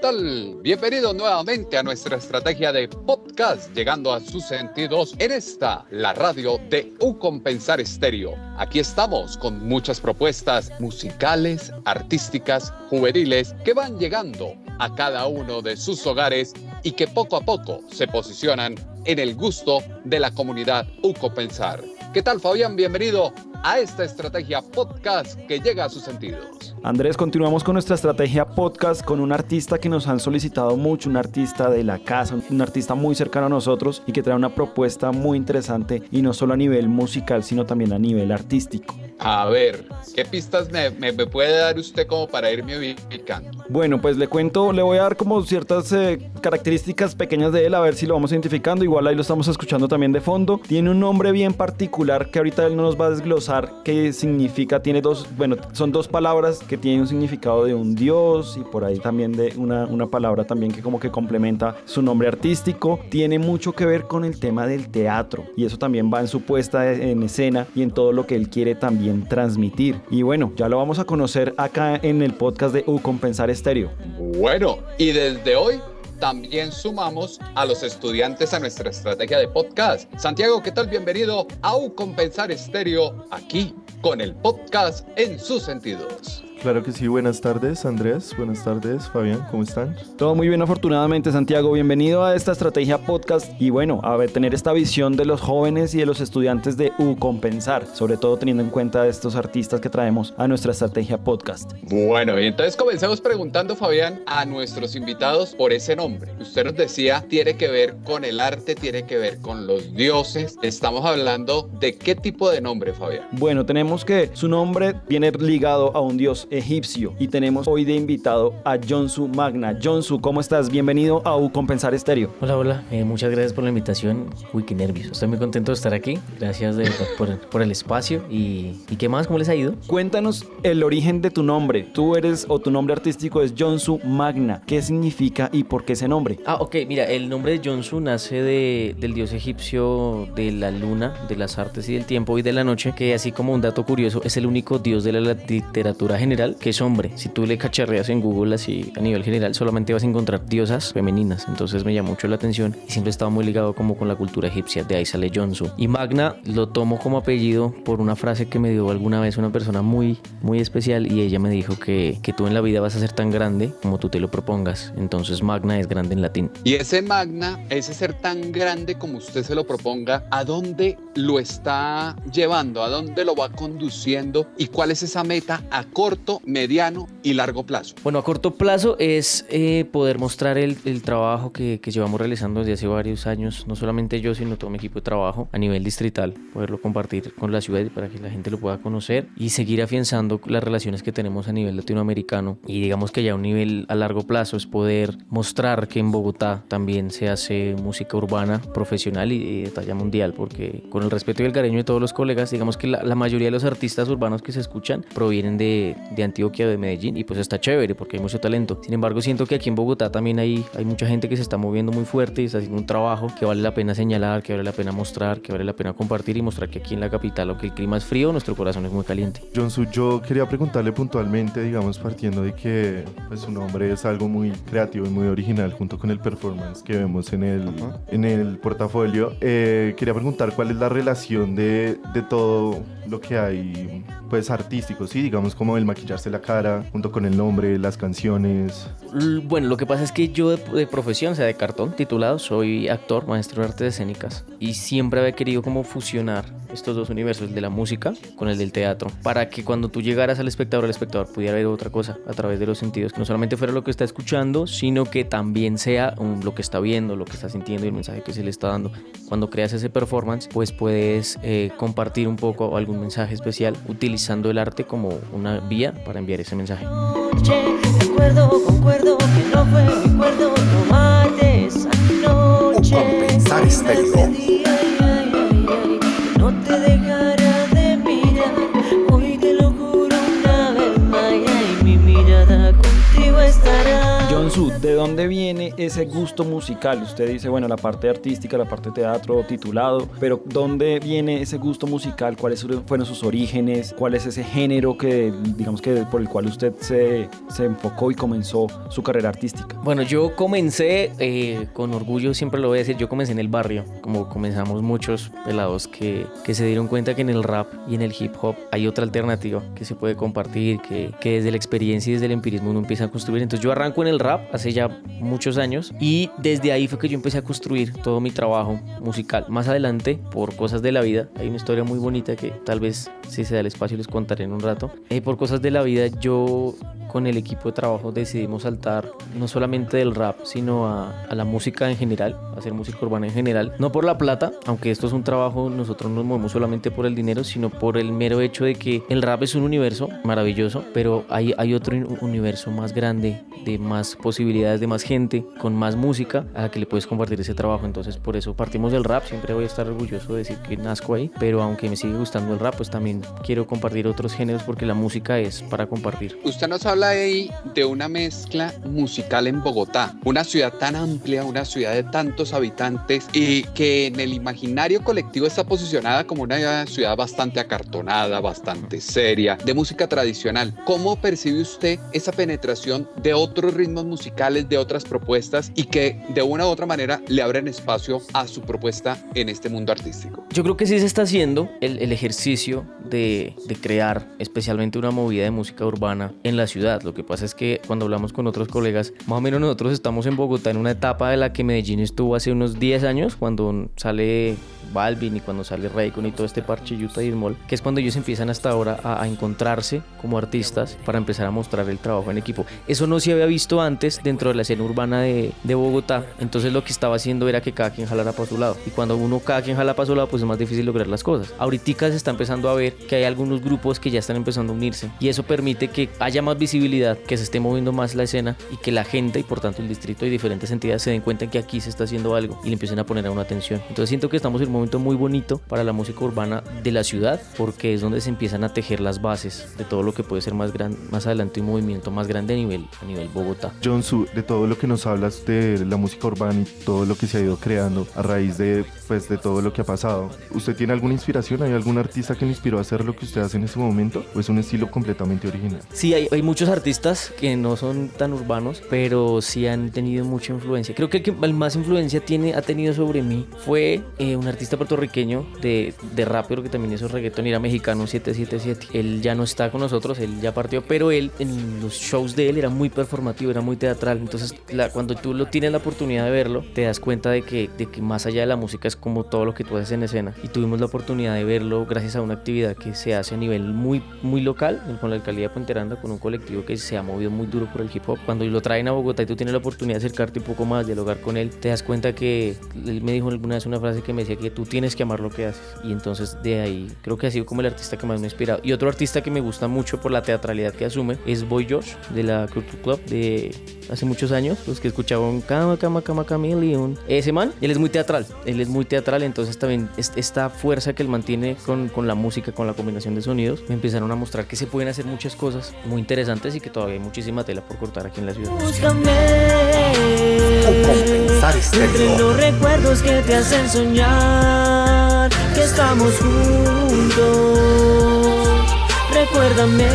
Tal? Bienvenido nuevamente a nuestra estrategia de podcast, llegando a sus sentidos en esta, la radio de U Compensar Estéreo. Aquí estamos con muchas propuestas musicales, artísticas, juveniles que van llegando a cada uno de sus hogares y que poco a poco se posicionan en el gusto de la comunidad U Compensar. ¿Qué tal Fabián? Bienvenido a esta estrategia podcast que llega a sus sentidos. Andrés, continuamos con nuestra estrategia podcast con un artista que nos han solicitado mucho, un artista de la casa, un artista muy cercano a nosotros y que trae una propuesta muy interesante y no solo a nivel musical, sino también a nivel artístico. A ver, ¿qué pistas me, puede dar usted como para irme ubicando? Bueno, pues le cuento, le voy a dar como ciertas eh, características pequeñas de él, a ver si lo vamos identificando. Igual ahí lo estamos escuchando también de fondo. Tiene un nombre bien particular que ahorita él no nos va a desglosar qué significa. Tiene dos, bueno, son dos palabras que tienen un significado de un dios y por ahí también de una, una palabra también que como que complementa su nombre artístico. Tiene mucho que ver con el tema del teatro y eso también va en su puesta en escena y en todo lo que él quiere también transmitir. Y bueno, ya lo vamos a conocer acá en el podcast de U Compensar Estéreo. Bueno, y desde hoy también sumamos a los estudiantes a nuestra estrategia de podcast. Santiago, ¿qué tal? Bienvenido a U Compensar Estéreo aquí con el podcast en sus sentidos. Claro que sí, buenas tardes Andrés, buenas tardes Fabián, ¿cómo están? Todo muy bien afortunadamente Santiago, bienvenido a esta estrategia podcast y bueno, a ver, tener esta visión de los jóvenes y de los estudiantes de U Compensar, sobre todo teniendo en cuenta estos artistas que traemos a nuestra estrategia podcast. Bueno, y entonces comencemos preguntando Fabián a nuestros invitados por ese nombre. Usted nos decía, tiene que ver con el arte, tiene que ver con los dioses, estamos hablando de qué tipo de nombre Fabián. Bueno, tenemos que su nombre viene ligado a un dios egipcio. Y tenemos hoy de invitado a Jonsu Magna. Jonsu, ¿cómo estás? Bienvenido a U Compensar Estéreo. Hola, hola. Eh, muchas gracias por la invitación. Uy, qué nervios. Estoy muy contento de estar aquí. Gracias por, por, el espacio. Y, ¿Y qué más? ¿Cómo les ha ido? Cuéntanos el origen de tu nombre. Tú eres, o tu nombre artístico es Jonsu Magna. ¿Qué significa y por qué ese nombre? Ah, ok. Mira, el nombre de Jonsu nace de, del dios egipcio de la luna, de las artes y del tiempo y de la noche, que así como un dato curioso, es el único dios de la literatura general que es hombre. Si tú le cacharreas en Google así a nivel general, solamente vas a encontrar diosas femeninas. Entonces me llamó mucho la atención y siempre estaba muy ligado como con la cultura egipcia. De ahí sale Jonsu. Y Magna lo tomo como apellido por una frase que me dio alguna vez una persona muy, muy especial y ella me dijo que, que tú en la vida vas a ser tan grande como tú te lo propongas. Entonces Magna es grande en latín. Y ese Magna, ese ser tan grande como usted se lo proponga, ¿a dónde lo está llevando? ¿A dónde lo va conduciendo? ¿Y cuál es esa meta a corto mediano y largo plazo? Bueno, a corto plazo es eh, poder mostrar el, trabajo que, llevamos realizando desde hace varios años, no solamente yo, sino todo mi equipo de trabajo a nivel distrital, poderlo compartir con la ciudad para que la gente lo pueda conocer y seguir afianzando las relaciones que tenemos a nivel latinoamericano. Y digamos que ya a un nivel a largo plazo es poder mostrar que en Bogotá también se hace música urbana profesional y de talla mundial, porque con el respeto y el cariño de todos los colegas, digamos que la, mayoría de los artistas urbanos que se escuchan provienen de, de Antioquia, de Medellín, y pues está chévere porque hay mucho talento. Sin embargo, siento que aquí en Bogotá también hay, hay mucha gente que se está moviendo muy fuerte y está haciendo un trabajo que vale la pena señalar, que vale la pena mostrar, que vale la pena compartir y mostrar que aquí en la capital, aunque el clima es frío, nuestro corazón es muy caliente. Jonsu, yo quería preguntarle puntualmente, digamos, partiendo de que pues, su nombre es algo muy creativo y muy original junto con el performance que vemos en el, en el portafolio. Eh, quería preguntar cuál es la relación de, de todo lo que hay, pues, artístico, sí, digamos, como el maquillaje la cara, junto con el nombre, las canciones. Bueno, lo que pasa es que yo de, profesión, o sea, de cartón, titulado, soy actor, maestro de artes escénicas y siempre había querido como fusionar estos dos universos, el de la música con el del teatro, para que cuando tú llegaras al espectador, el espectador pudiera ver otra cosa a través de los sentidos, que no solamente fuera lo que está escuchando, sino que también también sea lo que está viendo, lo que está sintiendo y el mensaje que se le está dando. Cuando creas ese performance, pues puedes eh, compartir un poco algún mensaje especial utilizando el arte como una vía para enviar ese mensaje. Dónde viene ese gusto musical? Usted dice, bueno, la parte artística, la parte teatro, titulado, pero ¿dónde viene ese gusto musical? ¿Cuáles fueron sus orígenes? ¿Cuál es ese género que, digamos que por el cual usted se, se enfocó y comenzó su carrera artística? Bueno, yo comencé, eh, con orgullo siempre lo voy a decir, yo comencé en el barrio, como comenzamos muchos pelados que, que se dieron cuenta que en el rap y en el hip hop hay otra alternativa que se puede compartir, que, que desde la experiencia y desde el empirismo uno empieza a construir. Entonces yo arranco en el rap hace ya muchos años y desde ahí fue que yo empecé a construir todo mi trabajo musical. Más adelante, por cosas de la vida, hay una historia muy bonita que tal vez si se da el espacio les contaré en un rato. Eh, por cosas de la vida yo con el equipo de trabajo decidimos saltar no solamente del rap, sino a, a, la música en general, hacer música urbana en general. No por la plata, aunque esto es un trabajo, nosotros no nos movemos solamente por el dinero, sino por el mero hecho de que el rap es un universo maravilloso, pero hay, hay otro universo más grande, de más posibilidades, de más gente, con más música, a la que le puedes compartir ese trabajo. Entonces, por eso partimos del rap. Siempre voy a estar orgulloso de decir que nazco ahí, pero aunque me sigue gustando el rap, pues también quiero compartir otros géneros porque la música es para compartir. Usted nos habla ahí de una mezcla musical en Bogotá, una ciudad tan amplia, una ciudad de tantos habitantes y que en el imaginario colectivo está posicionada como una ciudad bastante acartonada, bastante seria, de música tradicional. ¿Cómo percibe usted esa penetración de otros ritmos musicales, de otras propuestas y que de una u otra manera le abren espacio a su propuesta en este mundo artístico? Yo creo que sí se está haciendo el, el ejercicio de, de crear especialmente una movida de música urbana en la ciudad. Lo que pasa es que cuando hablamos con otros colegas, más o menos nosotros estamos en Bogotá en una etapa de la que Medellín estuvo hace unos 10 años, cuando sale Balvin y cuando sale Raycon y todo este parche Utah y Small, que es cuando ellos empiezan hasta ahora a, a, encontrarse como artistas para empezar a mostrar el trabajo en equipo. Eso no se había visto antes dentro de la escena urbana de, de Bogotá, entonces lo que estaba haciendo era que cada quien jalara para su lado. Y cuando uno cada quien jala para su lado, pues es más difícil lograr las cosas. Ahorita se está empezando a ver que hay algunos grupos que ya están empezando a unirse y eso permite que haya más visibilidad, que se esté moviendo más la escena y que la gente y por tanto el distrito y diferentes entidades se den cuenta que aquí se está haciendo algo y le empiecen a poner a una atención. Entonces siento que estamos en un momento muy bonito para la música urbana de la ciudad porque es donde se empiezan a tejer las bases de todo lo que puede ser más gran, más adelante un movimiento más grande a nivel a nivel Bogotá. John Su, de todo lo que nos hablas de la música urbana y todo lo que se ha ido creando a raíz de pues de todo lo que ha pasado, ¿usted tiene alguna inspiración? ¿Hay algún artista que le inspiró a hacer lo que usted hace en ese momento o es un estilo completamente original? Sí, hay, hay muchos artistas que no son tan urbanos, pero sí han tenido mucha influencia. Creo que el que más influencia tiene, ha tenido sobre mí fue eh, un artista puertorriqueño de, de rap, pero que también es un reggaeton, era mexicano 777. Él ya no está con nosotros, él ya partió, pero él en los shows de él era muy performativo, era muy teatral. Entonces, la, cuando tú lo tienes la oportunidad de verlo, te das cuenta de que, de que más allá de la música es como todo lo que tú haces en escena. Y tuvimos la oportunidad de verlo gracias a una actividad que se hace a nivel muy, muy local, con la alcaldía de Puente Aranda, con un colectivo que se ha movido muy duro por el hip hop. Cuando lo traen a Bogotá y tú tienes la oportunidad de acercarte un poco más, dialogar con él, te das cuenta que él me dijo alguna vez una frase que me decía que tú tienes que amar lo que haces. Y entonces de ahí creo que ha sido como el artista que más me ha inspirado. Y otro artista que me gusta mucho por la teatralidad que asume es Boy George de la Culture Club de hace muchos años, los que escuchaban Cama, Cama, Cama, Chameleon. Ese man, él es muy teatral, él es muy teatral, entonces también esta fuerza que él mantiene con, con la música, con la combinación de sonidos, me empezaron a mostrar que se pueden hacer muchas cosas muy interesantes y que todavía hay muchísima tela por cortar aquí en la ciudad. Entre los recuerdos que te hacen soñar que estamos juntos, recuérdame.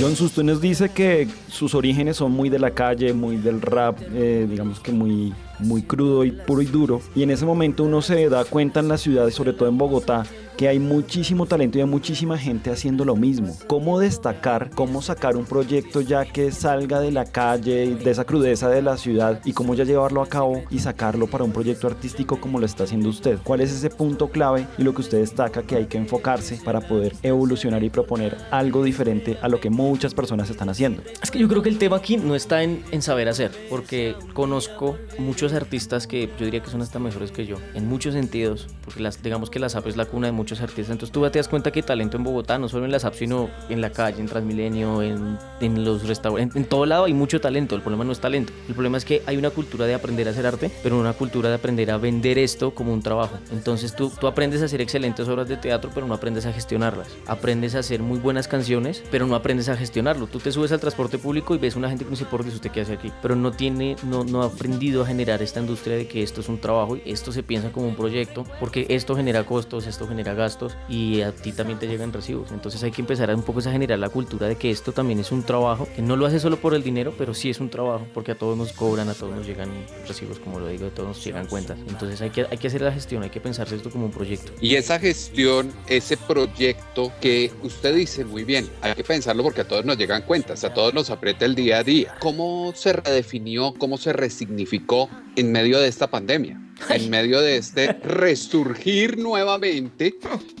John Susto nos dice que sus orígenes son muy de la calle, muy del rap, eh, digamos que muy, muy crudo y puro y duro. Y en ese momento uno se da cuenta en la ciudad, sobre todo en Bogotá, que hay muchísimo talento y hay muchísima gente haciendo lo mismo. ¿Cómo destacar, cómo sacar un proyecto ya que salga de la calle, de esa crudeza de la ciudad y cómo ya llevarlo a cabo y sacarlo para un proyecto artístico como lo está haciendo usted? ¿Cuál es ese punto clave y lo que usted destaca que hay que enfocarse para poder evolucionar y proponer algo diferente a lo que muchas personas están haciendo? Es que yo creo que el tema aquí no está en, saber hacer, porque conozco muchos artistas que yo diría que son hasta mejores que yo, en muchos sentidos, porque las, digamos que la SAP es la cuna de muchos artistas. Entonces tú te das cuenta que talento en Bogotá, no solo en las apps, sino en la calle, en Transmilenio, en, en los restaurantes, en, todo lado hay mucho talento. El problema no es talento. El problema es que hay una cultura de aprender a hacer arte, pero una cultura de aprender a vender esto como un trabajo. Entonces tú, tú aprendes a hacer excelentes obras de teatro, pero no aprendes a gestionarlas. Aprendes a hacer muy buenas canciones, pero no aprendes a gestionarlo. Tú te subes al transporte público y ves una gente que no se por usted qué hace aquí, pero no tiene, no, no ha aprendido a generar esta industria de que esto es un trabajo y esto se piensa como un proyecto, porque esto genera costos, esto genera gastos y a ti también te llegan recibos. Entonces hay que empezar un poco a generar la cultura de que esto también es un trabajo, que no lo hace solo por el dinero, pero sí es un trabajo, porque a todos nos cobran, a todos nos llegan recibos, como lo digo, a todos nos llegan cuentas. Entonces hay que, hay que hacer la gestión, hay que pensarse esto como un proyecto. Y esa gestión, ese proyecto que usted dice muy bien, hay que pensarlo porque a todos nos llegan cuentas, a todos nos aprieta el día a día. ¿Cómo se redefinió, cómo se resignificó en medio de esta pandemia? En medio de este resurgir nuevamente,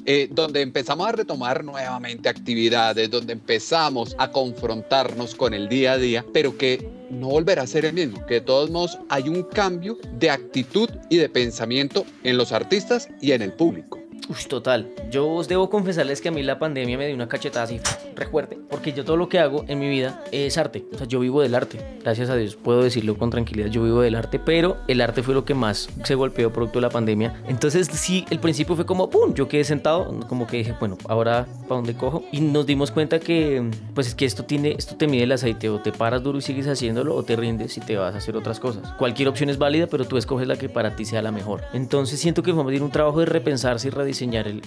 eh, donde empezamos a retomar nuevamente actividades, donde empezamos a confrontarnos con el día a día, pero que no volverá a ser el mismo, que de todos modos hay un cambio de actitud y de pensamiento en los artistas y en el público. Uy, total. Yo os debo confesarles que a mí la pandemia me dio una cachetada así, recuerde, porque yo todo lo que hago en mi vida es arte. O sea, yo vivo del arte. Gracias a Dios puedo decirlo con tranquilidad, yo vivo del arte, pero el arte fue lo que más se golpeó producto de la pandemia. Entonces, sí, el principio fue como, ¡pum! Yo quedé sentado, como que dije, bueno, ahora, ¿para dónde cojo? Y nos dimos cuenta que, pues es que esto tiene, esto te mide el aceite, o te paras duro y sigues haciéndolo, o te rindes y te vas a hacer otras cosas. Cualquier opción es válida, pero tú escoges la que para ti sea la mejor. Entonces, siento que vamos a ir un trabajo de repensarse y diseñar el,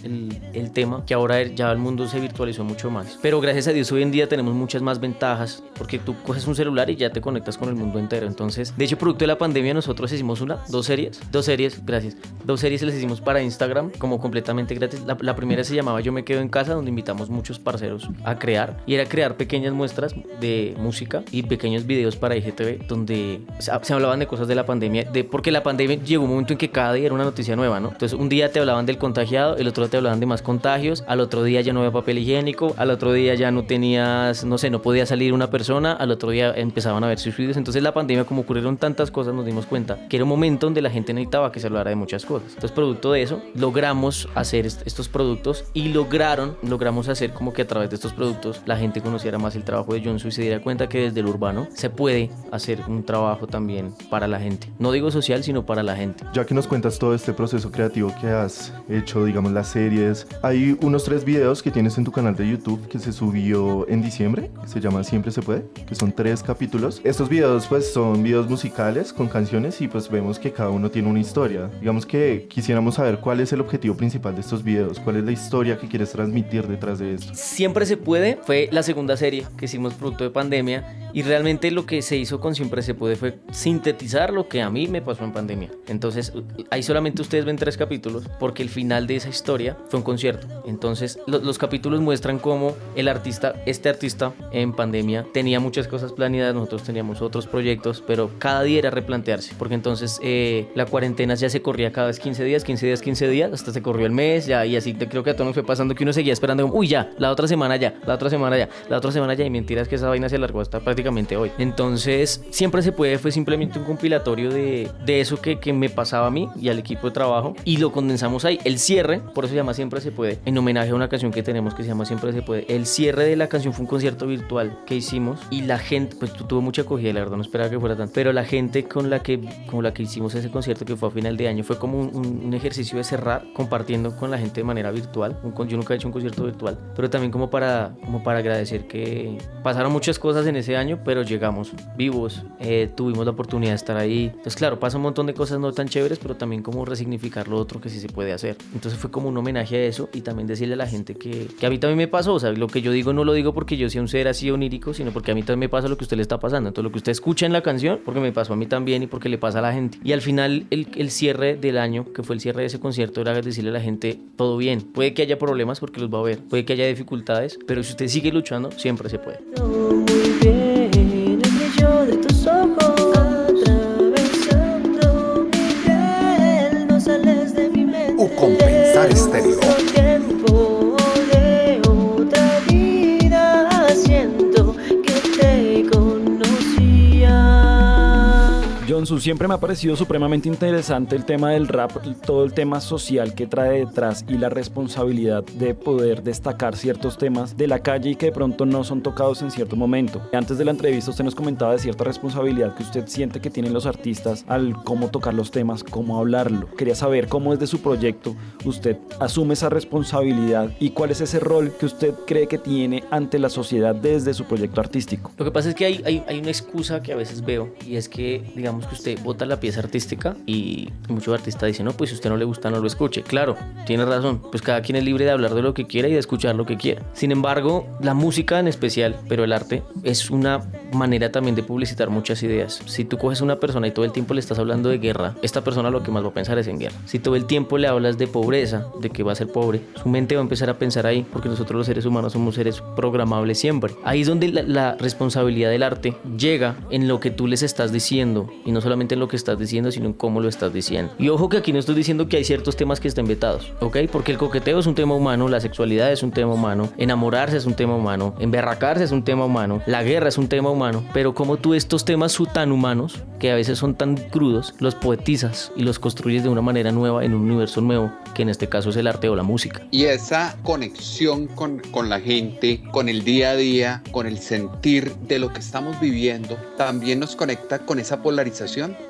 el, tema, que ahora ya el mundo se virtualizó mucho más. Pero gracias a Dios hoy en día tenemos muchas más ventajas, porque tú coges un celular y ya te conectas con el mundo entero. Entonces, de hecho, producto de la pandemia, nosotros hicimos una, dos series, dos series, gracias, dos series les hicimos para Instagram como completamente gratis. La, la primera se llamaba Yo me quedo en casa, donde invitamos muchos parceros a crear, y era crear pequeñas muestras de música y pequeños videos para IGTV, donde se, se hablaban de cosas de la pandemia, de, porque la pandemia llegó un momento en que cada día era una noticia nueva, ¿no? Entonces, un día te hablaban del contagiado, el otro te hablaban de más contagios, al otro día ya no había papel higiénico, al otro día ya no tenías, no sé, no podía salir una persona, al otro día empezaban a haber suicidios. Entonces la pandemia, como ocurrieron tantas cosas, nos dimos cuenta que era un momento donde la gente necesitaba que se hablara de muchas cosas. Entonces, producto de eso, logramos hacer estos productos y lograron, logramos hacer como que a través de estos productos la gente conociera más el trabajo de Jonsu y se diera cuenta que desde el urbano se puede hacer un trabajo también para la gente. No digo social, sino para la gente. Ya que nos cuentas todo este proceso creativo que has hecho, digamos, las series, hay unos tres videos que tienes en tu canal de YouTube que se subió en diciembre, que se llama Siempre se puede, que son tres capítulos. Estos videos pues son videos musicales con canciones y pues vemos que cada uno tiene una historia. Digamos que quisiéramos saber cuál es el objetivo principal de estos videos, cuál es la historia que quieres transmitir detrás de esto. Siempre se puede fue la segunda serie que hicimos producto de pandemia y realmente lo que se hizo con Siempre se puede fue sintetizar lo que a mí me pasó en pandemia. Entonces ahí solamente ustedes ven tres capítulos porque el final de esa historia fue un concierto entonces, los capítulos muestran cómo el artista, este artista en pandemia, tenía muchas cosas planeadas, nosotros teníamos otros proyectos, pero cada día era replantearse, porque entonces eh, la cuarentena ya se corría cada vez 15 días, 15 días, 15 días, hasta se corrió el mes, ya, y así creo que a todos nos fue pasando que uno seguía esperando, uy, ya, la otra semana ya, la otra semana ya, la otra semana ya, y mentiras que esa vaina se alargó hasta prácticamente hoy. Entonces, siempre se puede, fue simplemente un compilatorio de, de eso que, que me pasaba a mí y al equipo de trabajo, y lo condensamos ahí. El cierre, por eso se llama Siempre se puede en homenaje a una canción que tenemos que se llama Siempre se puede. El cierre de la canción fue un concierto virtual que hicimos y la gente, pues tuvo mucha acogida, la verdad no esperaba que fuera tanto, pero la gente con la que, con la que hicimos ese concierto que fue a final de año fue como un, ejercicio de cerrar compartiendo con la gente de manera virtual. Un, yo nunca he hecho un concierto virtual, pero también como para, como para agradecer que pasaron muchas cosas en ese año, pero llegamos vivos, eh, tuvimos la oportunidad de estar ahí. Entonces, claro, pasa un montón de cosas no tan chéveres, pero también como resignificar lo otro que sí se puede hacer. Entonces fue como un homenaje a eso y también decirle a la gente que, que a mí también me pasó, o sea, lo que yo digo no lo digo porque yo sea un ser así onírico, sino porque a mí también me pasa lo que usted le está pasando. Entonces lo que usted escucha en la canción, porque me pasó a mí también y porque le pasa a la gente. Y al final el, el cierre del año, que fue el cierre de ese concierto, era decirle a la gente, todo bien, puede que haya problemas porque los va a ver, puede que haya dificultades, pero si usted sigue luchando, siempre se puede. Jonsu, siempre me ha parecido supremamente interesante el tema del rap, todo el tema social que trae detrás y la responsabilidad de poder destacar ciertos temas de la calle y que de pronto no son tocados en cierto momento. Antes de la entrevista usted nos comentaba de cierta responsabilidad que usted siente que tienen los artistas al cómo tocar los temas, cómo hablarlo. Quería saber cómo desde su proyecto usted asume esa responsabilidad y cuál es ese rol que usted cree que tiene ante la sociedad desde su proyecto artístico. Lo que pasa es que hay, hay, hay una excusa que a veces veo y es que digamos que usted vota la pieza artística y muchos artistas dicen, no, pues si usted no le gusta no lo escuche. Claro, tiene razón, pues cada quien es libre de hablar de lo que quiera y de escuchar lo que quiera. Sin embargo, la música en especial, pero el arte, es una manera también de publicitar muchas ideas. Si tú coges una persona y todo el tiempo le estás hablando de guerra, esta persona lo que más va a pensar es en guerra. Si todo el tiempo le hablas de pobreza, de que va a ser pobre, su mente va a empezar a pensar ahí, porque nosotros los seres humanos somos seres programables siempre. Ahí es donde la, responsabilidad del arte llega en lo que tú les estás diciendo, no solamente en lo que estás diciendo, sino en cómo lo estás diciendo. Y ojo que aquí no estoy diciendo que hay ciertos temas que estén vetados, ¿ok? Porque el coqueteo es un tema humano, la sexualidad es un tema humano, enamorarse es un tema humano, emberracarse es un tema humano, la guerra es un tema humano, pero como tú estos temas tan humanos, que a veces son tan crudos, los poetizas y los construyes de una manera nueva en un universo nuevo, que en este caso es el arte o la música. Y esa conexión con, con la gente, con el día a día, con el sentir de lo que estamos viviendo, también nos conecta con esa polarización,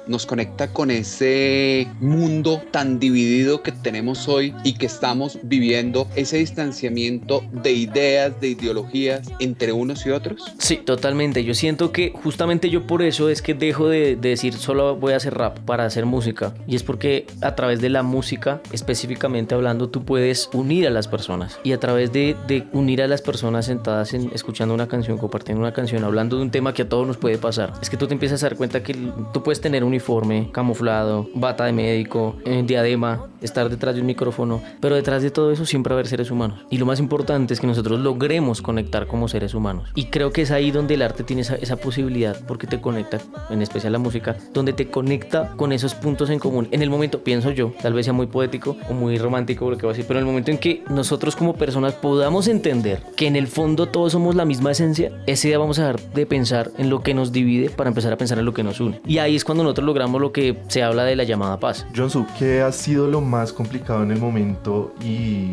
nos conecta con ese mundo tan dividido que tenemos hoy y que estamos viviendo, ese distanciamiento de ideas, de ideologías entre unos y otros. Sí, totalmente. Yo siento que justamente yo por eso es que dejo de, de decir solo voy a hacer rap para hacer música. Y es porque a través de la música, específicamente hablando, tú puedes unir a las personas. Y a través de, de unir a las personas sentadas en, escuchando una canción, compartiendo una canción, hablando de un tema que a todos nos puede pasar, es que tú te empiezas a dar cuenta que tú puedes tener uniforme, camuflado, bata de médico, eh, diadema, estar detrás de un micrófono, pero detrás de todo eso siempre va a haber seres humanos. Y lo más importante es que nosotros logremos conectar como seres humanos. Y creo que es ahí donde el arte tiene esa, esa posibilidad, porque te conecta, en especial la música, donde te conecta con esos puntos en común. En el momento, pienso yo, tal vez sea muy poético o muy romántico lo que voy a decir, pero en el momento en que nosotros como personas podamos entender que en el fondo todos somos la misma esencia, ese día vamos a dejar de pensar en lo que nos divide para empezar a pensar en lo que nos une. Y ahí es cuando nosotros logramos lo que se habla de la llamada paz. Jonsu, ¿qué ha sido lo más complicado en el momento y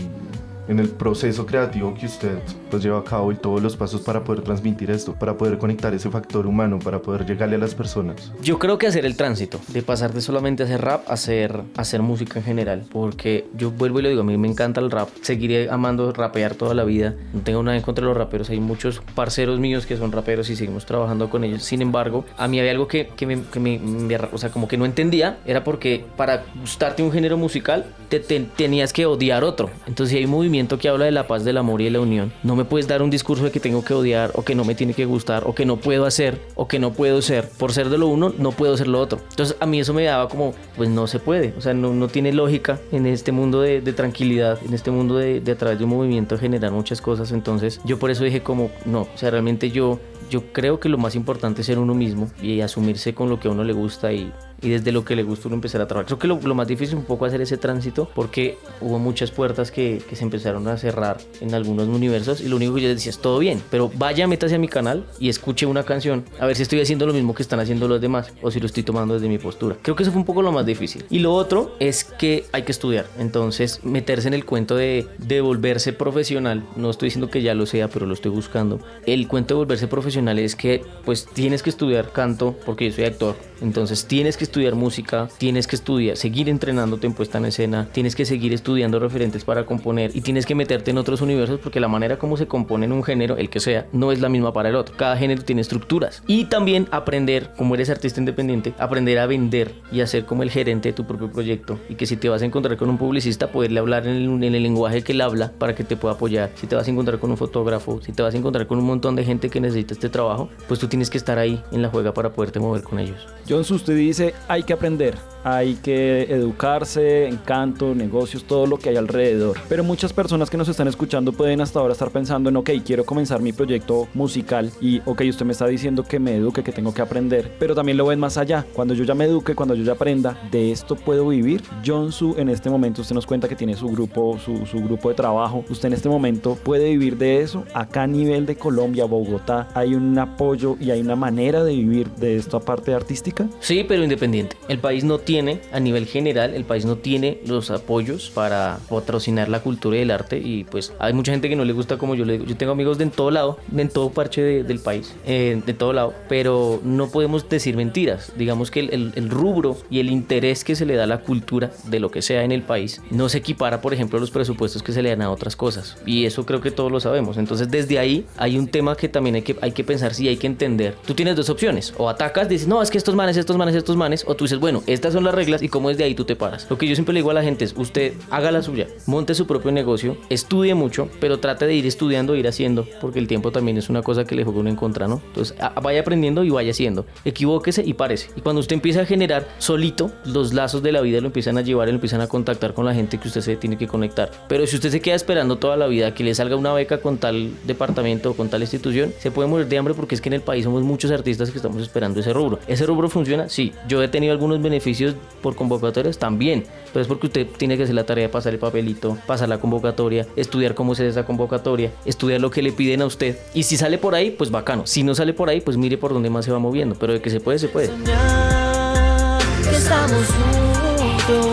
en el proceso creativo que usted pues lleva a cabo y todos los pasos para poder transmitir esto, para poder conectar ese factor humano, para poder llegarle a las personas? Yo creo que hacer el tránsito, de pasar de solamente hacer rap a hacer, hacer música en general, porque yo vuelvo y lo digo, a mí me encanta el rap, seguiré amando rapear toda la vida, no tengo nada en contra de los raperos, hay muchos parceros míos que son raperos y seguimos trabajando con ellos, sin embargo, a mí había algo que, que, me, que me- me- o sea, como que no entendía, era porque para gustarte un género musical te, te- tenías que odiar otro, entonces hay un movimiento que habla de la paz, del amor y de la unión, no me puedes dar un discurso de que tengo que odiar o que no me tiene que gustar o que no puedo hacer o que no puedo ser, por ser de lo uno, no puedo ser lo otro. Entonces a mí eso me daba como, pues no se puede, o sea, no, no tiene lógica en este mundo de, de tranquilidad, en este mundo de, de a través de un movimiento generar muchas cosas, entonces yo por eso dije como, no, o sea, realmente yo, yo creo que lo más importante es ser uno mismo y asumirse con lo que a uno le gusta y, y desde lo que le gusta uno empezar a trabajar. Creo que lo, lo más difícil un poco hacer ese tránsito porque hubo muchas puertas que, que se empezaron a cerrar en algunos universos y lo único que yo decía es todo bien, pero vaya, métase a mi canal y escuche una canción a ver si estoy haciendo lo mismo que están haciendo los demás o si lo estoy tomando desde mi postura. Creo que eso fue un poco lo más difícil. Y lo otro es que hay que estudiar, entonces meterse en el cuento de, de volverse profesional, no estoy diciendo que ya lo sea, pero lo estoy buscando. El cuento de volverse profesional es que pues tienes que estudiar canto porque yo soy actor, entonces tienes que estudiar música, tienes que estudiar, seguir entrenándote en puesta en escena, tienes que seguir estudiando referentes para componer y tienes que meterte en otros universos porque la manera como se compone en un género, el que sea, no es la misma para el otro. Cada género tiene estructuras. Y también aprender, como eres artista independiente, aprender a vender y a ser como el gerente de tu propio proyecto. Y que si te vas a encontrar con un publicista, poderle hablar en el, en el lenguaje que él habla para que te pueda apoyar. Si te vas a encontrar con un fotógrafo, si te vas a encontrar con un montón de gente que necesita este trabajo, pues tú tienes que estar ahí en la juega para poderte mover con ellos. Jonsu, usted dice hay que aprender. Hay que educarse en canto, negocios, todo lo que hay alrededor. Pero muchas personas que nos están escuchando pueden hasta ahora estar pensando en, ok, quiero comenzar mi proyecto musical y, ok, usted me está diciendo que me eduque, que tengo que aprender, pero también lo ven más allá. Cuando yo ya me eduque, cuando yo ya aprenda, de esto puedo vivir. Jonsu en este momento, usted nos cuenta que tiene su grupo, su, su grupo de trabajo. Usted en este momento puede vivir de eso. Acá a nivel de Colombia, Bogotá, hay un apoyo y hay una manera de vivir de esto aparte artística. Sí, pero independiente. El país no tiene, a nivel general, el país no tiene los apoyos para patrocinar la cultura y el arte. Y pues hay mucha gente que no le gusta como yo le digo. Yo tengo amigos de en todo lado, de en todo parche de- del país, eh, de todo lado. Pero no podemos decir mentiras. Digamos que el, el- el rubro y el interés que se le da a la cultura de lo que sea en el país no se equipara, por ejemplo, a los presupuestos que se le dan a otras cosas. Y eso creo que todos lo sabemos. Entonces, desde ahí hay un tema que también hay que, hay que pensar si hay que entender. Tú tienes dos opciones. O atacas, dices, no, es que estos manes, estos manes, estos manes. O tú dices, bueno, estas son las reglas y cómo desde ahí tú te paras. Lo que yo siempre le digo a la gente es, usted haga la suya, monte su propio negocio, estudie mucho, pero trate de ir estudiando, ir haciendo, porque el tiempo también es una cosa que le juega uno en contra, ¿no? Entonces, vaya aprendiendo y vaya haciendo. Equivóquese y párese. Y cuando usted empieza a generar solito, los lazos de la vida lo empiezan a llevar y lo empiezan a contactar con la gente que usted se tiene que conectar. Pero si usted se queda esperando toda la vida que le salga una beca con tal departamento o con tal institución, se puede morir de hambre porque es que en el país somos muchos artistas que estamos esperando ese rubro. ¿Ese rubro funciona? Sí. Yo he tenido algunos beneficios por convocatorias también, pero es porque usted tiene que hacer la tarea de pasar el papelito, pasar la convocatoria, estudiar cómo se hace esa convocatoria, estudiar lo que le piden a usted. Y si sale por ahí, pues bacano. Si no sale por ahí, pues mire por dónde más se va moviendo. Pero de que se puede, se puede. soñar que estamos juntos.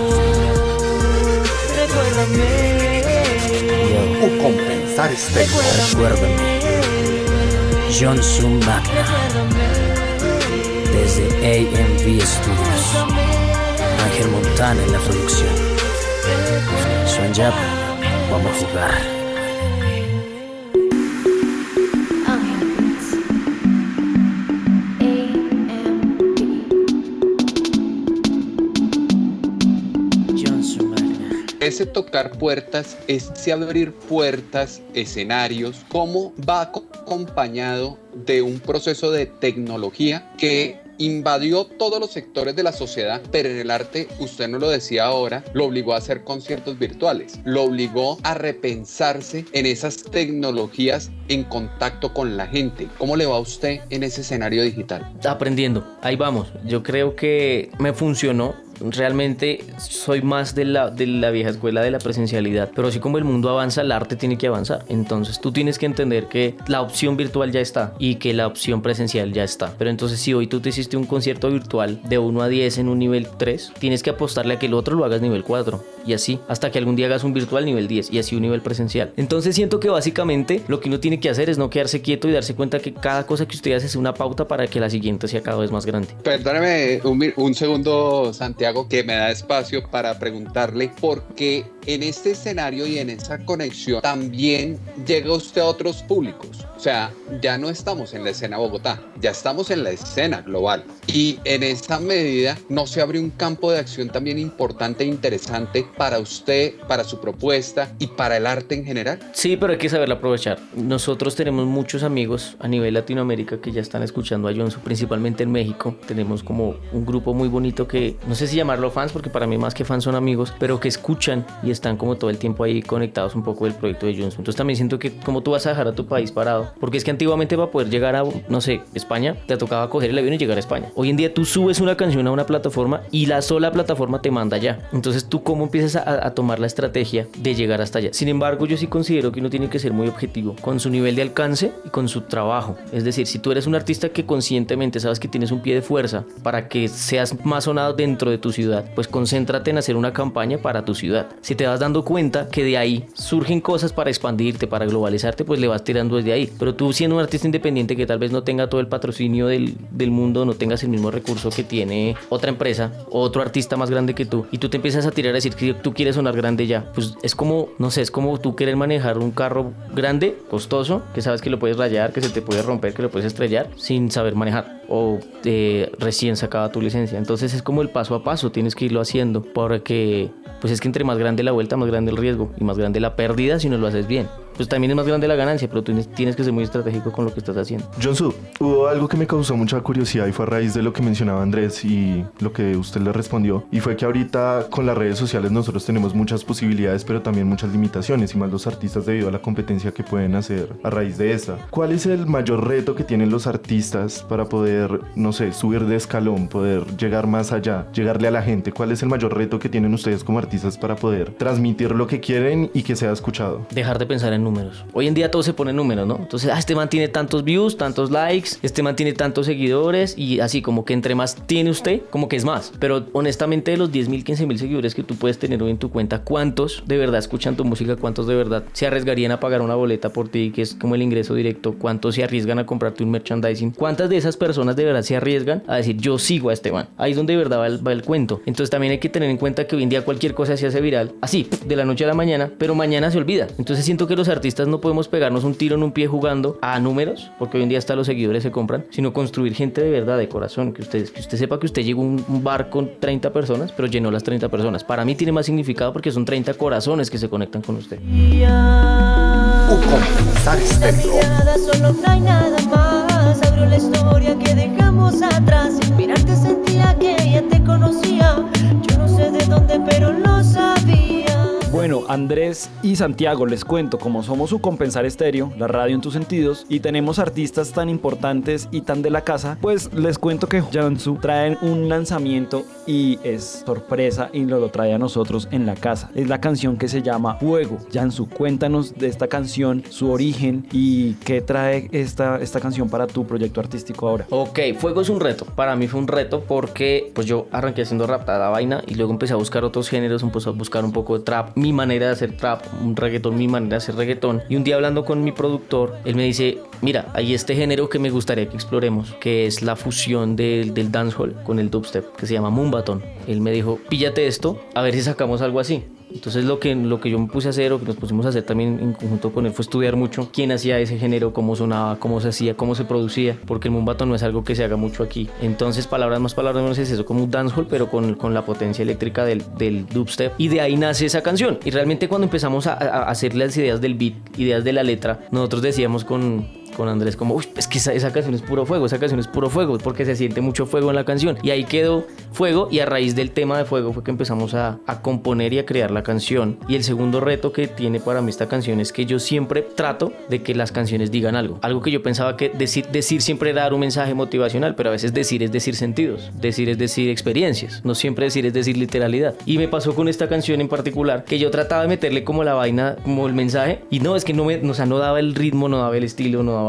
Recuérdame. U compensar estéreo. Recuérdame. John Magna desde AMV Studios. Ángel Montana en la producción. Swan Yap, vamos a jugar. Ese tocar puertas, ese abrir puertas, escenarios, cómo va acompañado de un proceso de tecnología que invadió todos los sectores de la sociedad, pero en el arte, usted no lo decía ahora, lo obligó a hacer conciertos virtuales, lo obligó a repensarse en esas tecnologías en contacto con la gente. ¿Cómo le va a usted en ese escenario digital? aprendiendo. Ahí vamos. Yo creo que me funcionó. Realmente soy más de la, de la vieja escuela de la presencialidad. Pero así como el mundo avanza, el arte tiene que avanzar. Entonces tú tienes que entender que la opción virtual ya está y que la opción presencial ya está. Pero entonces si hoy tú te hiciste un concierto virtual de 1 a 10 en un nivel 3, tienes que apostarle a que el otro lo hagas nivel 4. Y así, hasta que algún día hagas un virtual nivel 10 y así un nivel presencial. Entonces siento que básicamente lo que uno tiene que hacer es no quedarse quieto y darse cuenta que cada cosa que usted hace es una pauta para que la siguiente sea cada vez más grande. Perdóneme un, un segundo, Santiago, que me da espacio para preguntarle por qué en este escenario y en esa conexión también llega usted a otros públicos. O sea, ya no estamos en la escena Bogotá, ya estamos en la escena global. Y en esta medida no se abre un campo de acción también importante e interesante para usted, para su propuesta y para el arte en general. Sí, pero hay que saberla aprovechar. Nosotros tenemos muchos amigos a nivel Latinoamérica que ya están escuchando a Jonsu, principalmente en México. Tenemos como un grupo muy bonito que, no sé si llamarlo fans, porque para mí más que fans son amigos, pero que escuchan y están como todo el tiempo ahí conectados un poco del proyecto de Jonsu. Entonces también siento que como tú vas a dejar a tu país parado, porque es que antiguamente para poder llegar a, no sé, España, te tocaba coger el avión y llegar a España. Hoy en día tú subes una canción a una plataforma y la sola plataforma te manda allá. Entonces tú cómo empiezas a, a tomar la estrategia de llegar hasta allá. Sin embargo, yo sí considero que uno tiene que ser muy objetivo con su nivel de alcance y con su trabajo. Es decir, si tú eres un artista que conscientemente sabes que tienes un pie de fuerza para que seas más sonado dentro de tu ciudad, pues concéntrate en hacer una campaña para tu ciudad. Si te vas dando cuenta que de ahí surgen cosas para expandirte, para globalizarte, pues le vas tirando desde ahí. Pero tú siendo un artista independiente que tal vez no tenga todo el patrocinio del, del mundo, no tengas el mismo recurso que tiene otra empresa, otro artista más grande que tú, y tú te empiezas a tirar a decir que tú quieres sonar grande ya, pues es como, no sé, es como tú querer manejar un carro grande, costoso, que sabes que lo puedes rayar, que se te puede romper, que lo puedes estrellar, sin saber manejar, o eh, recién sacaba tu licencia. Entonces es como el paso a paso, tienes que irlo haciendo, porque pues es que entre más grande la vuelta, más grande el riesgo, y más grande la pérdida si no lo haces bien. Pues también es más grande la ganancia, pero tú tienes que ser muy estratégico con lo que estás haciendo. Jonsu, hubo algo que me causó mucha curiosidad y fue a raíz de lo que mencionaba Andrés y lo que usted le respondió. Y fue que ahorita con las redes sociales nosotros tenemos muchas posibilidades, pero también muchas limitaciones y más los artistas debido a la competencia que pueden hacer a raíz de esta. ¿Cuál es el mayor reto que tienen los artistas para poder, no sé, subir de escalón, poder llegar más allá, llegarle a la gente? ¿Cuál es el mayor reto que tienen ustedes como artistas para poder transmitir lo que quieren y que sea escuchado? Dejar de pensar en Hoy en día todo se pone números, ¿no? Entonces, ah, este man tiene tantos views, tantos likes, este man tiene tantos seguidores y así como que entre más tiene usted, como que es más. Pero honestamente de los 10 mil, 15 mil seguidores que tú puedes tener hoy en tu cuenta, ¿cuántos de verdad escuchan tu música? ¿Cuántos de verdad se arriesgarían a pagar una boleta por ti, que es como el ingreso directo? ¿Cuántos se arriesgan a comprarte un merchandising? ¿Cuántas de esas personas de verdad se arriesgan a decir yo sigo a este man? Ahí es donde de verdad va el, cuento. Entonces también hay que tener en cuenta que hoy en día cualquier cosa se hace viral, así, de la noche a la mañana, pero mañana se olvida. Entonces siento que los no podemos pegarnos un tiro en un pie jugando a números, porque hoy en día hasta los seguidores se compran, sino construir gente de verdad, de corazón, que usted, que usted sepa que usted llegó a un, bar con 30 personas, pero llenó las 30 personas. Para mí tiene más significado porque son 30 corazones que se conectan con usted. Nada, solo no hay nada más. Abrió la historia que dejamos atrás. Sin mirarte sentía que ya te conocía. Yo no sé de dónde, pero lo sabía. Bueno, Andrés y Santiago, les cuento, como somos su Compensar Estéreo, la radio en tus sentidos, y tenemos artistas tan importantes y tan de la casa, pues les cuento que Jansu traen un lanzamiento y es sorpresa y nos lo trae a nosotros en la casa. Es la canción que se llama Fuego. Jansu, cuéntanos de esta canción, su origen y qué trae esta, esta canción para tu proyecto artístico ahora. Ok, Fuego es un reto. Para mí fue un reto porque pues yo arranqué haciendo rap, la vaina, y luego empecé a buscar otros géneros, empecé a buscar un poco de trap, manera de hacer trap, un reggaetón, mi manera de hacer reggaetón. Y un día hablando con mi productor, él me dice, mira, hay este género que me gustaría que exploremos, que es la fusión del, del dancehall con el dubstep, que se llama Moombaton. Él me dijo, píllate esto, a ver si sacamos algo así. Entonces lo que, lo que yo me puse a hacer o que nos pusimos a hacer también en conjunto con él fue estudiar mucho quién hacía ese género, cómo sonaba, cómo se hacía, cómo se producía, porque el mumbato no es algo que se haga mucho aquí. Entonces palabras más, palabras menos es eso, como un dancehall, pero con, con la potencia eléctrica del, del dubstep. Y de ahí nace esa canción. Y realmente cuando empezamos a, a hacer las ideas del beat, ideas de la letra, nosotros decíamos con, con Andrés como, uy, es que esa, esa canción es puro fuego, esa canción es puro fuego, porque se siente mucho fuego en la canción. Y ahí quedó fuego y a raíz del tema de fuego fue que empezamos a, a componer y a crear la canción. Y el segundo reto que tiene para mí esta canción es que yo siempre trato de que las canciones digan algo. Algo que yo pensaba que decir, decir siempre era dar un mensaje motivacional, pero a veces decir es decir sentidos, decir es decir experiencias, no siempre decir es decir literalidad. Y me pasó con esta canción en particular que yo trataba de meterle como la vaina, como el mensaje, y no, es que no me, o sea, no daba el ritmo, no daba el estilo, no daba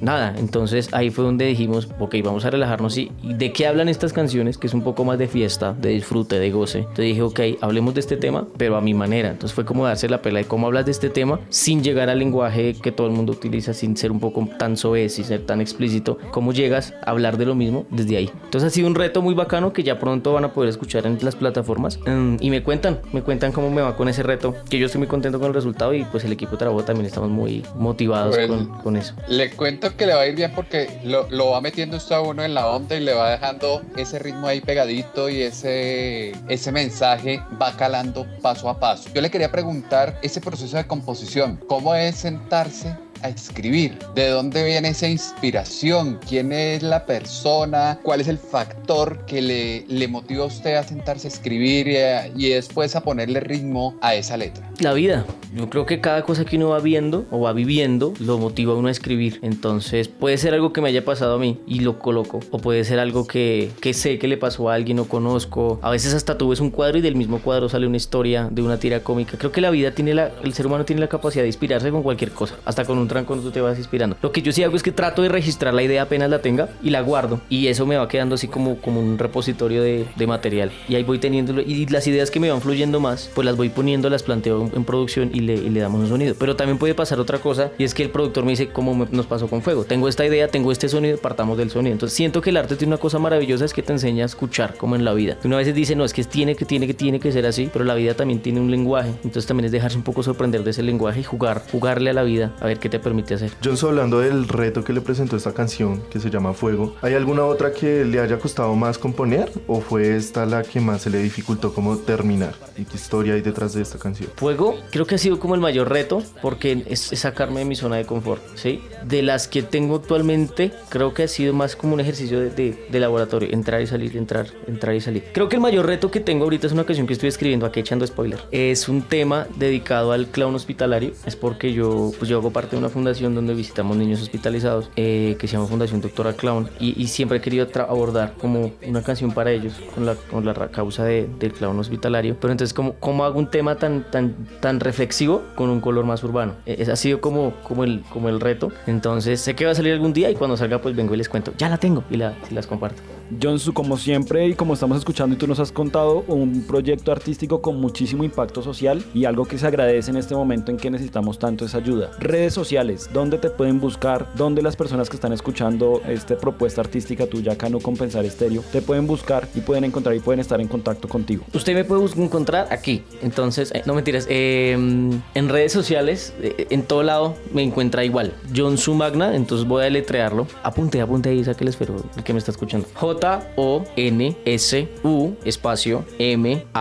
nada. Entonces ahí fue donde dijimos, ok, vamos a relajarnos y, de qué hablan estas canciones, que es un poco más de fiesta, de disfrute, de goce. Entonces dije, ok, hablemos de este tema, pero a mi manera. Entonces fue como darse la pela de cómo hablas de este tema sin llegar al lenguaje que todo el mundo utiliza, sin ser un poco tan soez, sin ser tan explícito. ¿Cómo llegas a hablar de lo mismo desde ahí? Entonces ha sido un reto muy bacano que ya pronto van a poder escuchar en las plataformas. Mm, y me cuentan, me cuentan cómo me va con ese reto, que yo estoy muy contento con el resultado y pues el equipo de trabajo también estamos muy motivados Bueno. con, con eso. Le cuento que le va a ir bien porque lo, lo va metiendo usted a uno en la onda y le va dejando ese ritmo ahí pegadito y ese, ese mensaje va calando paso a paso. Yo le quería preguntar ese proceso de composición, ¿cómo es sentarse? A escribir, de dónde viene esa inspiración, quién es la persona, cuál es el factor que le, le motiva a usted a sentarse a escribir y, después a ponerle ritmo a esa letra. La vida. Yo creo que cada cosa que uno va viendo o va viviendo lo motiva a uno a escribir. Entonces puede ser algo que me haya pasado a mí y lo coloco. O puede ser algo que, que sé que le pasó a alguien o conozco. A veces hasta tú ves un cuadro y del mismo cuadro sale una historia de una tira cómica. Creo que la vida tiene la, el ser humano tiene la capacidad de inspirarse con cualquier cosa. Hasta con un tranco tú te vas inspirando. Lo que yo sí hago es que trato de registrar la idea apenas la tenga y la guardo. Y eso me va quedando así como, como un repositorio de, de material. Y ahí voy teniéndolo. Y las ideas que me van fluyendo más, pues las voy poniendo, las planteo en, producción y le, y le damos un sonido. Pero también puede pasar otra cosa y es que el productor me dice cómo me- nos pasó con fuego. Tengo esta idea, tengo este sonido, partamos del sonido. Entonces siento que el arte tiene una cosa maravillosa es que te enseña a escuchar como en la vida. Una vez dice, no, es que tiene que, tiene que, tiene que ser así, pero la vida también tiene un lenguaje. Entonces también es dejarse un poco sorprender de ese lenguaje y jugar, jugarle a la vida a ver qué te te permite hacer. Johnson, hablando del reto que le presentó esta canción, que se llama Fuego, ¿hay alguna otra que le haya costado más componer o fue esta la que más se le dificultó como terminar? ¿Y qué historia hay detrás de esta canción? Fuego creo que ha sido como el mayor reto porque es, es sacarme de mi zona de confort, ¿sí? De las que tengo actualmente, creo que ha sido más como un ejercicio de, de- de laboratorio, entrar y salir, entrar, entrar y salir. Creo que el mayor reto que tengo ahorita es una canción que estoy escribiendo, aquí echando spoiler. Es un tema dedicado al clown hospitalario, es porque yo, pues yo hago parte de una fundación donde visitamos niños hospitalizados, eh, que se llama Fundación Doctora Clown, y, y siempre he querido abordar como una canción para ellos, con la, con la causa de- del clown hospitalario. Pero entonces, ¿cómo, cómo hago un tema tan, tan, tan reflexivo con un color más urbano? Eh, Ese ha sido como, como, el, como el reto. Entonces, sé que va a salir algún día y cuando salga, pues vengo y les cuento. Ya la tengo y, la, y las comparto. Jonsu, como siempre y como estamos escuchando y tú nos has contado, un proyecto artístico con muchísimo impacto social y algo que se agradece en este momento en que necesitamos tanto esa ayuda. Redes sociales, ¿dónde te pueden buscar? ¿Dónde las personas que están escuchando esta propuesta artística tuya acá no compensar estéreo te pueden buscar y pueden encontrar y pueden estar en contacto contigo? Usted me puede encontrar aquí. Entonces, eh, no mentiras. eh, en redes sociales, eh, en todo lado, me encuentra igual. John Su Magna. Entonces voy a deletrearlo. Apunte, apunte ahí, saque el esfero, el que me está escuchando. J-O-N-S-U espacio M-A-G-N-A.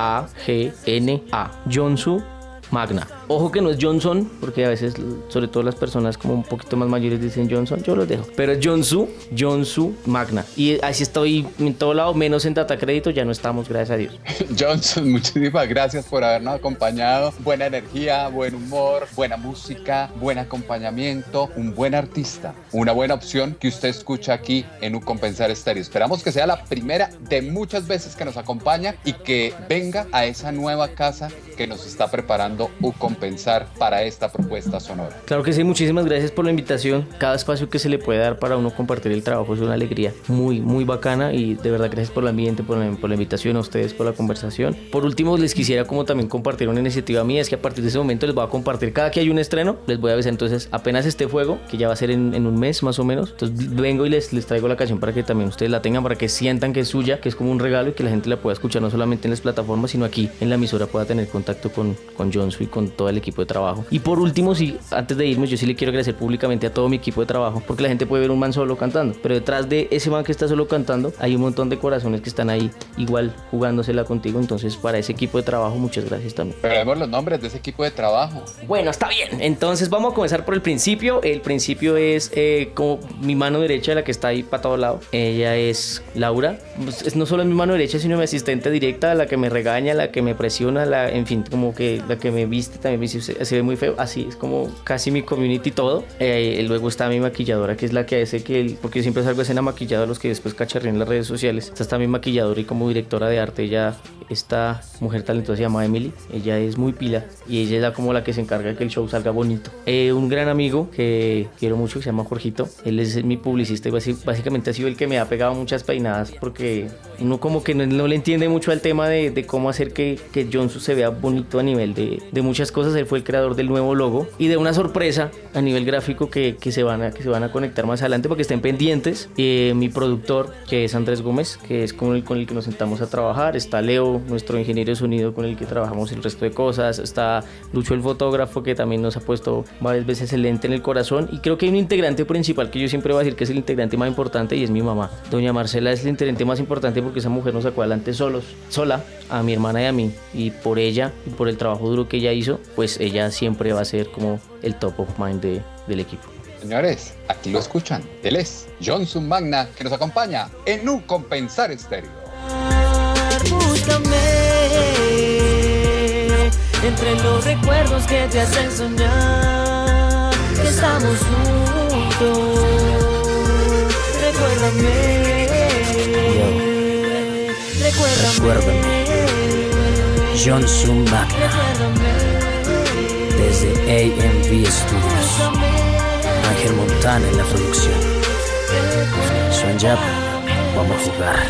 John Su Magna. Ojo que no es Johnson, porque a veces, sobre todo las personas como un poquito más mayores dicen Johnson, yo los dejo. Pero es Jonsu, Jonsu Magna. Y así estoy en todo lado, menos en Data Crédito, ya no estamos, gracias a Dios. Johnson, muchísimas gracias por habernos acompañado. Buena energía, buen humor, buena música, buen acompañamiento, un buen artista. Una buena opción que usted escucha aquí en Un Compensar Estéreo. Esperamos que sea la primera de muchas veces que nos acompaña y que venga a esa nueva casa que nos está preparando Un Compensar para esta propuesta sonora. Claro que sí, muchísimas gracias por la invitación. Cada espacio que se le puede dar para uno compartir el trabajo es una alegría muy, muy bacana y de verdad gracias por el ambiente, por la, invitación, a ustedes por la conversación. Por último, les quisiera como también compartir una iniciativa mía, es que a partir de ese momento les voy a compartir, cada que hay un estreno, les voy a avisar entonces apenas este fuego, que ya va a ser en, un mes más o menos, entonces vengo y les, les traigo la canción para que también ustedes la tengan, para que sientan que es suya, que es como un regalo y que la gente la pueda escuchar no solamente en las plataformas, sino aquí en la emisora pueda tener contacto con, con Jonsu y con todo el equipo de trabajo. Y por último, sí, antes de irme, yo sí le quiero agradecer públicamente a todo mi equipo de trabajo, porque la gente puede ver un man solo cantando, pero detrás de ese man que está solo cantando, hay un montón de corazones que están ahí igual jugándosela contigo. Entonces, para ese equipo de trabajo, muchas gracias también. Pero vemos los nombres de ese equipo de trabajo. Bueno, está bien. Entonces vamos a comenzar por el principio. El principio es eh, como mi mano derecha, la que está ahí para todo lado. Ella es Laura. Pues, es no solo mi mano derecha, sino mi asistente directa, la que me regaña, la que me presiona, la, en fin, como que la que me viste también dice, se, se ve muy feo. Así es como casi mi community todo. Eh, luego está mi maquilladora, que es la que hace que, porque siempre salgo a escena maquillada, los que después cacharré en las redes sociales. Esta está mi maquilladora y como directora de arte, ella, esta mujer talentosa se llama Emily. Ella es muy pila y ella es la, como la que se encarga de que el show salga bonito. Eh, un gran amigo que quiero mucho, que se llama Jorgito. Él es mi publicista y básicamente ha sido el que me ha pegado muchas peinadas porque uno como que no, no le entiende mucho al tema de, de cómo hacer que, que Jonsu se vea bonito a nivel de, de muchas cosas. Él fue el creador del nuevo logo y de una sorpresa a nivel gráfico que, que se, van a, que se van a conectar más adelante porque estén pendientes. Eh, mi productor, que es Andrés Gómez, que es con el, con el que nos sentamos a trabajar. Está Leo, nuestro ingeniero de sonido con el que trabajamos el resto de cosas. Está Lucho, el fotógrafo, que también nos ha puesto varias veces el lente en el corazón. Y creo que hay un integrante principal que yo siempre voy a decir que es el integrante más importante y es mi mamá. Doña Marcela es el integrante más importante porque esa mujer nos sacó adelante solos, sola, a mi hermana y a mí. Y por ella y por el trabajo duro que ella hizo, pues ella siempre va a ser como el top of mind de- del equipo. Señores, aquí lo escuchan. Él es Johnson Magna, que nos acompaña en Un Compensar Estéreo. Búscame entre los recuerdos que te hacen soñar que estamos juntos. Recuérdame, recuérdame, Sun Magna, desde AMV Studios. Ángel Montana en la producción. Son vamos a jugar.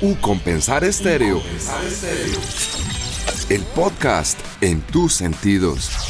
Un Compensar Estéreo. El podcast en tus sentidos.